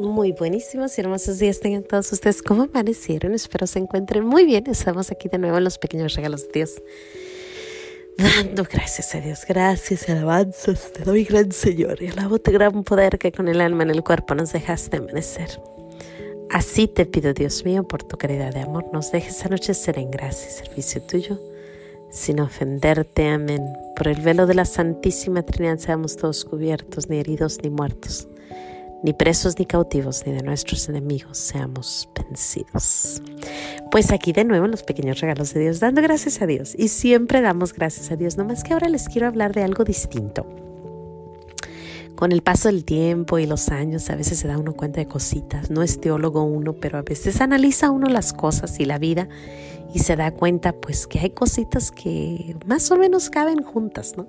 Muy buenísimos y hermosos días tengan todos ustedes. ¿Cómo amanecieron? Espero se encuentren muy bien. Estamos aquí de nuevo en los pequeños regalos de Dios. Dando gracias a Dios, gracias y alabanzas. Te doy, gran Señor, y alabo tu gran poder que con el alma en el cuerpo nos dejaste amanecer. Así te pido, Dios mío, por tu caridad de amor, nos dejes anochecer en gracia y servicio tuyo, sin ofenderte. Amén. Por el velo de la Santísima Trinidad seamos todos cubiertos, ni heridos ni muertos ni presos ni cautivos, ni de nuestros enemigos seamos vencidos. Pues aquí de nuevo los pequeños regalos de Dios, dando gracias a Dios. Y siempre damos gracias a Dios, nomás que ahora les quiero hablar de algo distinto. Con el paso del tiempo y los años a veces se da uno cuenta de cositas. No es teólogo uno, pero a veces analiza uno las cosas y la vida y se da cuenta pues que hay cositas que más o menos caben juntas, ¿no?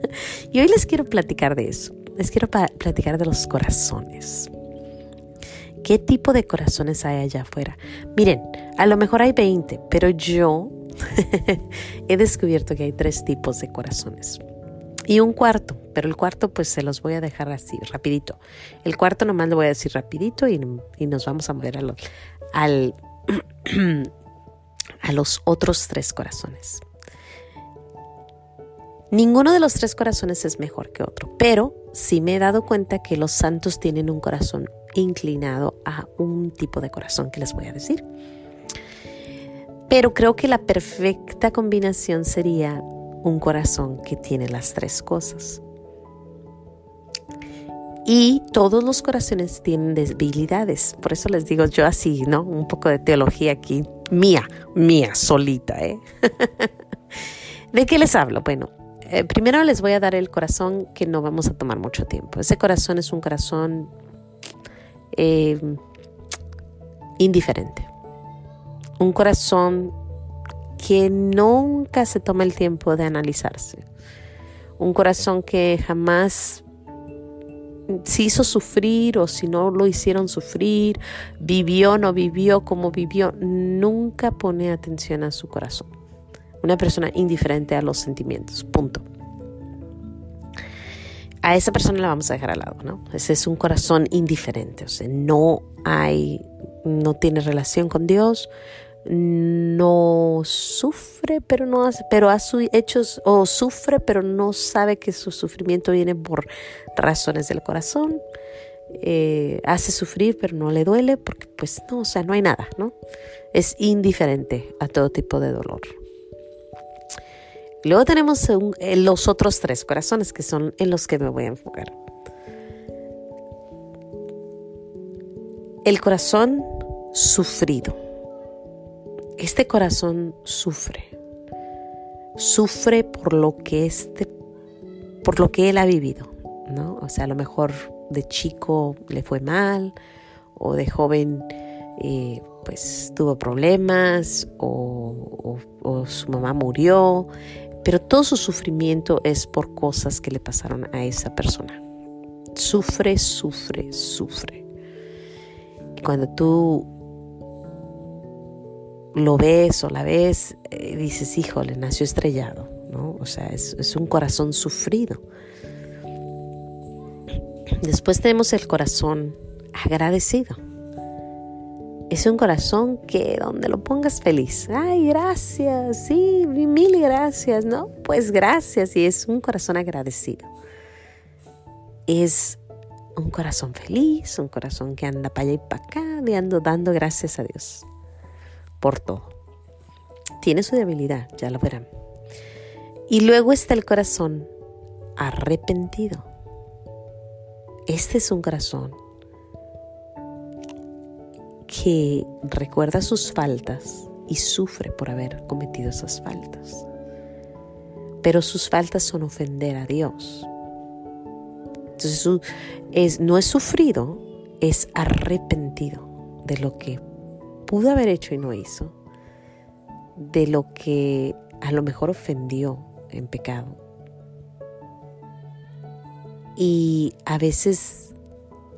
y hoy les quiero platicar de eso les quiero platicar de los corazones. ¿Qué tipo de corazones hay allá afuera? Miren, a lo mejor hay 20, pero yo he descubierto que hay tres tipos de corazones. Y un cuarto, pero el cuarto pues se los voy a dejar así, rapidito. El cuarto nomás lo voy a decir rapidito y, nos vamos a mover a los, al, a los otros tres corazones. Ninguno de los tres corazones es mejor que otro, pero sí me he dado cuenta que los santos tienen un corazón inclinado a un tipo de corazón que les voy a decir. Pero creo que la perfecta combinación sería un corazón que tiene las tres cosas. Y todos los corazones tienen debilidades. Por eso les digo yo así, ¿no? Un poco de teología aquí, mía, mía, solita, ¿eh? ¿De qué les hablo? Bueno, eh, primero les voy a dar el corazón que no vamos a tomar mucho tiempo. Ese corazón es un corazón eh, indiferente. Un corazón que nunca se toma el tiempo de analizarse. Un corazón que jamás se hizo sufrir o si no lo hicieron sufrir, vivió, no vivió, como vivió, nunca pone atención a su corazón una persona indiferente a los sentimientos, punto. A esa persona la vamos a dejar al lado, ¿no? Ese es un corazón indiferente, o sea, no hay, no tiene relación con Dios, no sufre, pero no hace, pero ha hechos, o sufre, pero no sabe que su sufrimiento viene por razones del corazón. Eh, hace sufrir, pero no le duele, porque pues no, o sea, no hay nada, ¿no? Es indiferente a todo tipo de dolor. Luego tenemos eh, los otros tres corazones que son en los que me voy a enfocar. El corazón sufrido. Este corazón sufre. Sufre por lo que este, por lo que él ha vivido, ¿no? O sea, a lo mejor de chico le fue mal o de joven eh, pues tuvo problemas o, su mamá murió pero todo su sufrimiento es por cosas que le pasaron a esa persona. Sufre, sufre, sufre. Y cuando tú lo ves o la ves, eh, dices, híjole, nació estrellado, ¿no? O sea, es, es un corazón sufrido. Después tenemos el corazón agradecido. Es un corazón que donde lo pongas feliz. Ay, gracias, sí, mil gracias, ¿no? Pues gracias y es un corazón agradecido. Es un corazón feliz, un corazón que anda para allá y para acá, ando dando gracias a Dios por todo. Tiene su debilidad, ya lo verán. Y luego está el corazón arrepentido. Este es un corazón que recuerda sus faltas y sufre por haber cometido esas faltas. Pero sus faltas son ofender a Dios. Entonces es, no es sufrido, es arrepentido de lo que pudo haber hecho y no hizo, de lo que a lo mejor ofendió en pecado. Y a veces,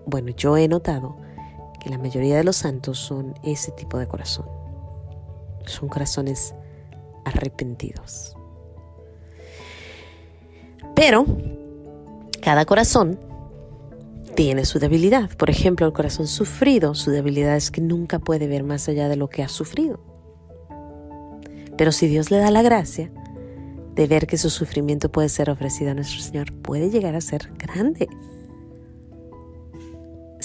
bueno, yo he notado que la mayoría de los santos son ese tipo de corazón. Son corazones arrepentidos. Pero cada corazón tiene su debilidad. Por ejemplo, el corazón sufrido, su debilidad es que nunca puede ver más allá de lo que ha sufrido. Pero si Dios le da la gracia de ver que su sufrimiento puede ser ofrecido a nuestro Señor, puede llegar a ser grande.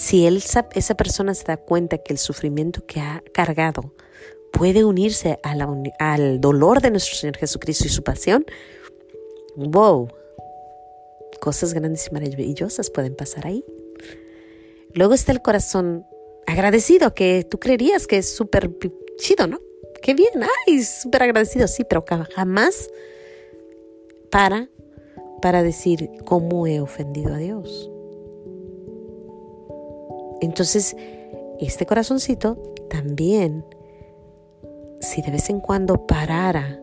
Si él, esa persona se da cuenta que el sufrimiento que ha cargado puede unirse al dolor de nuestro Señor Jesucristo y su pasión, wow, cosas grandes y maravillosas pueden pasar ahí. Luego está el corazón agradecido, que tú creerías que es súper chido, ¿no? Qué bien, ay, súper agradecido, sí, pero jamás para para decir cómo he ofendido a Dios. Entonces, este corazoncito también, si de vez en cuando parara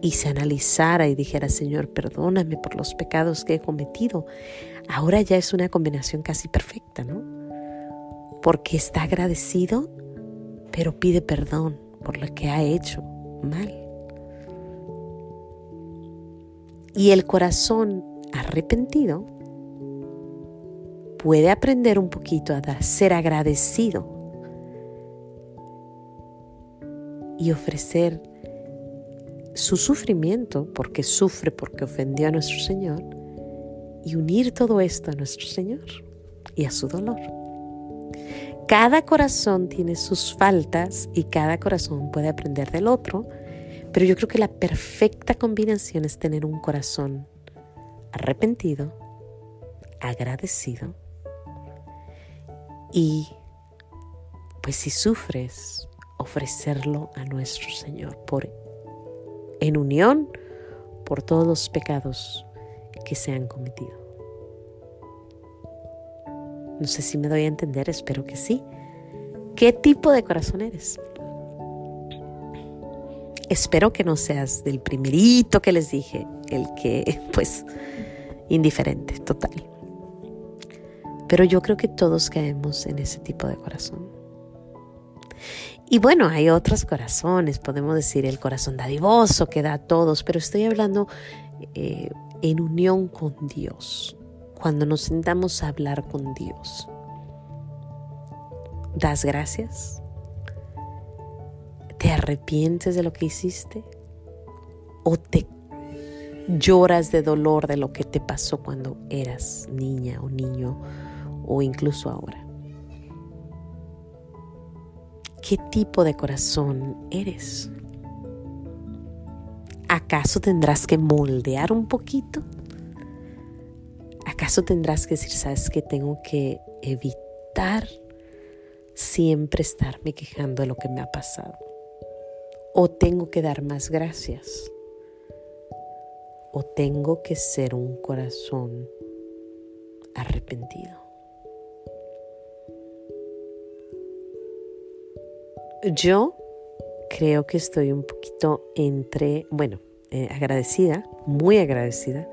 y se analizara y dijera, Señor, perdóname por los pecados que he cometido, ahora ya es una combinación casi perfecta, ¿no? Porque está agradecido, pero pide perdón por lo que ha hecho mal. Y el corazón arrepentido puede aprender un poquito a ser agradecido y ofrecer su sufrimiento, porque sufre porque ofendió a nuestro Señor, y unir todo esto a nuestro Señor y a su dolor. Cada corazón tiene sus faltas y cada corazón puede aprender del otro, pero yo creo que la perfecta combinación es tener un corazón arrepentido, agradecido y, pues si sufres, ofrecerlo a nuestro Señor por en unión por todos los pecados que se han cometido. No sé si me doy a entender, espero que sí. ¿Qué tipo de corazón eres? Espero que no seas del primerito que les dije, el que, pues, indiferente, total. Pero yo creo que todos caemos en ese tipo de corazón. Y bueno, hay otros corazones, podemos decir el corazón dadivoso que da a todos, pero estoy hablando eh, en unión con Dios, cuando nos sentamos a hablar con Dios. ¿Das gracias? ¿Te arrepientes de lo que hiciste? ¿O te lloras de dolor de lo que te pasó cuando eras niña o niño o incluso ahora? ¿Qué tipo de corazón eres? ¿Acaso tendrás que moldear un poquito? ¿Acaso tendrás que decir, sabes que tengo que evitar siempre estarme quejando de lo que me ha pasado? ¿O tengo que dar más gracias? ¿O tengo que ser un corazón arrepentido? Yo creo que estoy un poquito entre, bueno, eh, agradecida, muy agradecida,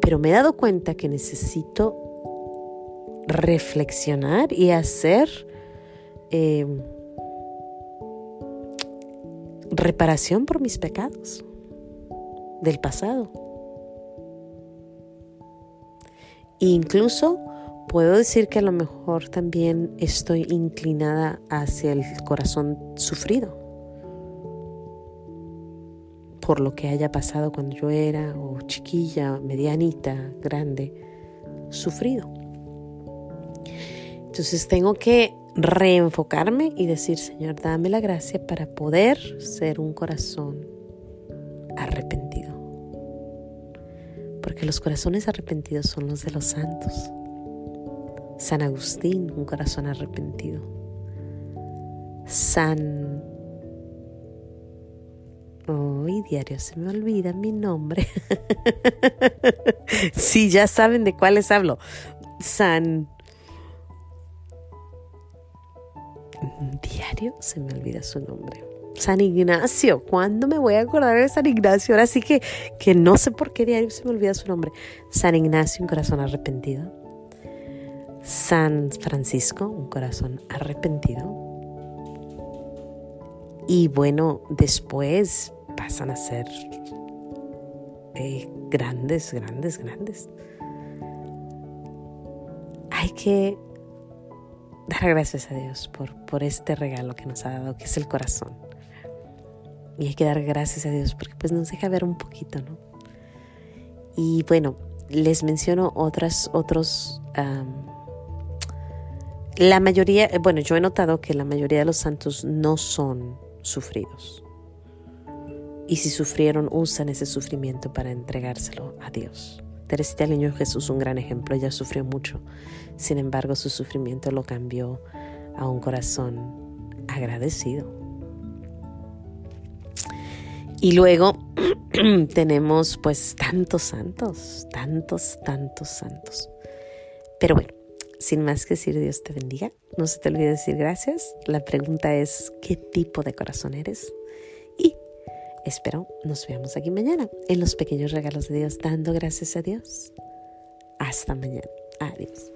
pero me he dado cuenta que necesito reflexionar y hacer em, reparación por mis pecados del pasado. E incluso puedo decir que a lo mejor también estoy inclinada hacia el corazón sufrido por lo que haya pasado cuando yo era o chiquilla, medianita, grande, sufrido. Entonces tengo que reenfocarme y decir, Señor, dame la gracia para poder ser un corazón arrepentido. Porque los corazones arrepentidos son los de los santos. San Agustín, un corazón arrepentido. San... Hoy diario se me olvida mi nombre. sí, ya saben de cuáles hablo. San... Diario se me olvida su nombre. San Ignacio, ¿cuándo me voy a acordar de San Ignacio? Ahora sí que, que no sé por qué diario se me olvida su nombre. San Ignacio, un corazón arrepentido. San Francisco, un corazón arrepentido. Y bueno, después pasan a ser eh, grandes, grandes, grandes. Hay que dar gracias a Dios por, por este regalo que nos ha dado, que es el corazón. Y hay que dar gracias a Dios porque pues nos deja ver un poquito, ¿no? Y bueno, les menciono otras, otros... la mayoría, bueno, yo he notado que la mayoría de los santos no son sufridos. Y si sufrieron, usan ese sufrimiento para entregárselo a Dios. Teresita del Niño Jesús, un gran ejemplo, ella sufrió mucho. Sin embargo, su sufrimiento lo cambió a un corazón agradecido. Y luego tenemos pues tantos santos, tantos, tantos santos. Pero bueno, sin más que decir Dios te bendiga, no se te olvide decir gracias. La pregunta es, ¿qué tipo de corazón eres? Y espero nos veamos aquí mañana en los pequeños regalos de Dios, dando gracias a Dios. Hasta mañana. Adiós.